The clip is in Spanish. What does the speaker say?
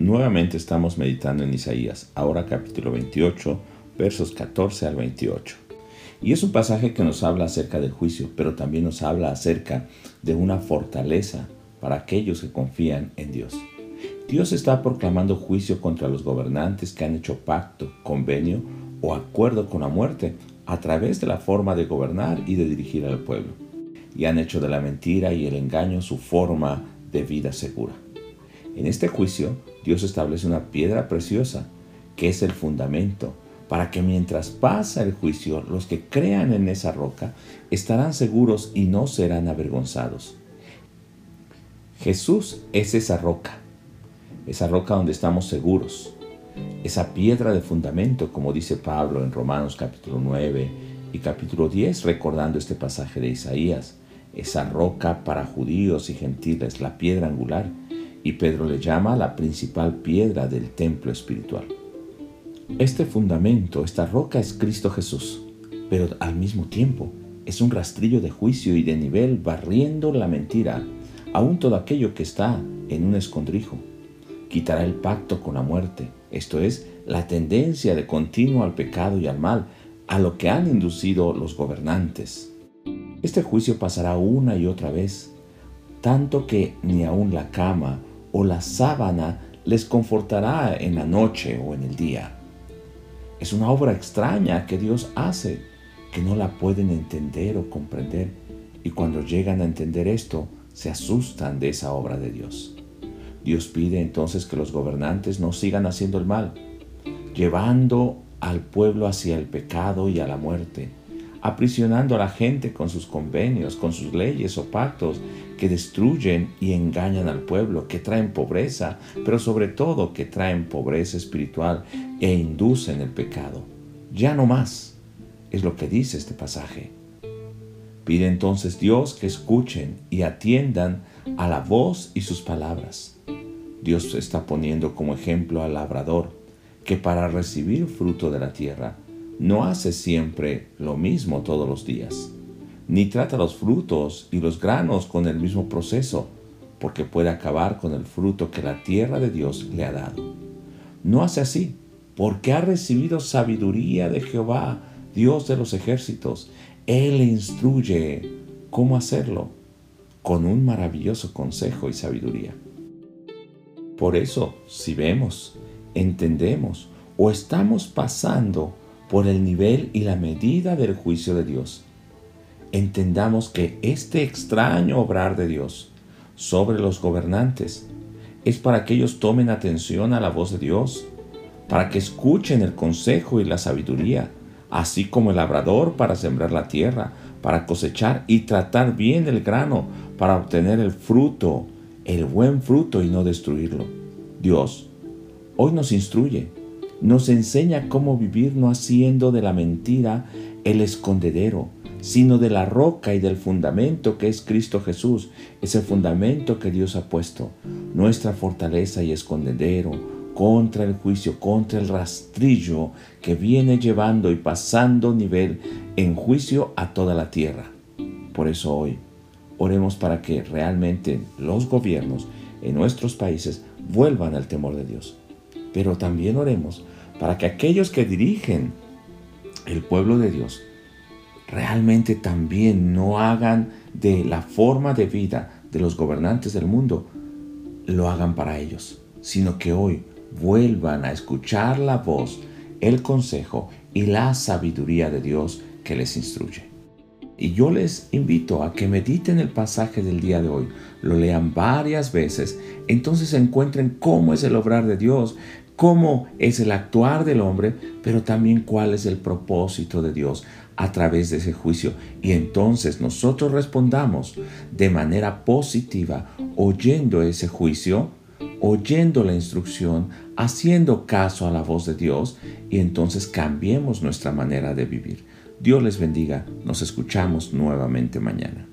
nuevamente estamos meditando en Isaías, ahora capítulo 28, versos 14 al 28. Y es un pasaje que nos habla acerca del juicio, pero también nos habla acerca de una fortaleza para aquellos que confían en Dios. Dios está proclamando juicio contra los gobernantes que han hecho pacto, convenio o acuerdo con la muerte a través de la forma de gobernar y de dirigir al pueblo, y han hecho de la mentira y el engaño su forma de vida segura. En este juicio, Dios establece una piedra preciosa, que es el fundamento, para que mientras pasa el juicio, los que crean en esa roca estarán seguros y no serán avergonzados. Jesús es esa roca, esa roca donde estamos seguros, esa piedra de fundamento, como dice Pablo en Romanos capítulo 9 y capítulo 10, recordando este pasaje de Isaías, esa roca para judíos y gentiles, la piedra angular, y Pedro le llama la principal piedra del templo espiritual. Este fundamento, esta roca es Cristo Jesús, pero al mismo tiempo es un rastrillo de juicio y de nivel barriendo la mentira, aún todo aquello que está en un escondrijo. Quitará el pacto con la muerte, esto es, la tendencia de continuo al pecado y al mal, a lo que han inducido los gobernantes. Este juicio pasará una y otra vez, tanto que ni aun la cama o la sábana les confortará en la noche o en el día. Es una obra extraña que Dios hace, que no la pueden entender o comprender, y cuando llegan a entender esto, se asustan de esa obra de Dios. Dios pide entonces que los gobernantes no sigan haciendo el mal, llevando al pueblo hacia el pecado y a la muerte, aprisionando a la gente con sus convenios, con sus leyes o pactos que destruyen y engañan al pueblo, que traen pobreza, pero sobre todo que traen pobreza espiritual e inducen el pecado. Ya no más, es lo que dice este pasaje. Pide entonces Dios que escuchen y atiendan a la voz y sus palabras. Dios está poniendo como ejemplo al labrador, que para recibir fruto de la tierra no hace siempre lo mismo todos los días, ni trata los frutos y los granos con el mismo proceso, porque puede acabar con el fruto que la tierra de Dios le ha dado. No hace así, porque ha recibido sabiduría de Jehová, Dios de los ejércitos. Él le instruye cómo hacerlo, con un maravilloso consejo y sabiduría. Por eso, si vemos, entendemos o estamos pasando por el nivel y la medida del juicio de Dios. Entendamos que este extraño obrar de Dios sobre los gobernantes es para que ellos tomen atención a la voz de Dios, para que escuchen el consejo y la sabiduría, así como el labrador para sembrar la tierra, para cosechar y tratar bien el grano, para obtener el fruto, el buen fruto y no destruirlo. Dios hoy nos instruye nos enseña cómo vivir no haciendo de la mentira el escondedero, sino de la roca y del fundamento que es Cristo Jesús, ese fundamento que Dios ha puesto, nuestra fortaleza y escondedero contra el juicio, contra el rastrillo que viene llevando y pasando nivel en juicio a toda la tierra. Por eso hoy oremos para que realmente los gobiernos en nuestros países vuelvan al temor de Dios. Pero también oremos para que aquellos que dirigen el pueblo de Dios realmente también no hagan de la forma de vida de los gobernantes del mundo, lo hagan para ellos, sino que hoy vuelvan a escuchar la voz, el consejo y la sabiduría de Dios que les instruye. Y yo les invito a que mediten el pasaje del día de hoy, lo lean varias veces, entonces encuentren cómo es el obrar de Dios, cómo es el actuar del hombre, pero también cuál es el propósito de Dios a través de ese juicio. Y entonces nosotros respondamos de manera positiva, oyendo ese juicio, oyendo la instrucción, haciendo caso a la voz de Dios, y entonces cambiemos nuestra manera de vivir. Dios les bendiga, nos escuchamos nuevamente mañana.